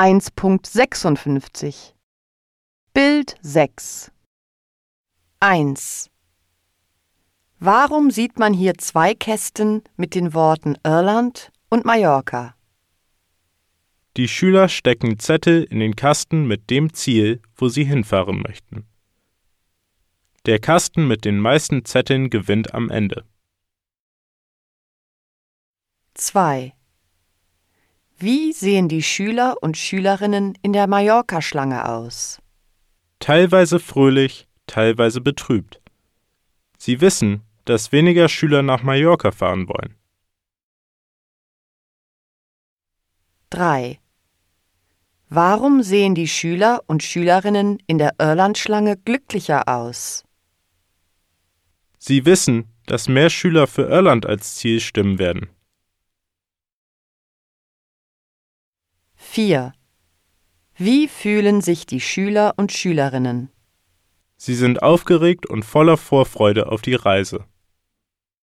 1.56 Bild 6 1. Warum sieht man hier zwei Kästen mit den Worten Irland und Mallorca? Die Schüler stecken Zettel in den Kasten mit dem Ziel, wo sie hinfahren möchten. Der Kasten mit den meisten Zetteln gewinnt am Ende. 2. Wie sehen die Schüler und Schülerinnen in der Mallorca-Schlange aus? Teilweise fröhlich, teilweise betrübt. Sie wissen, dass weniger Schüler nach Mallorca fahren wollen. 3. Warum sehen die Schüler und Schülerinnen in der Irlandschlange glücklicher aus? Sie wissen, dass mehr Schüler für Irland als Ziel stimmen werden. 4. Wie fühlen sich die Schüler und Schülerinnen? Sie sind aufgeregt und voller Vorfreude auf die Reise.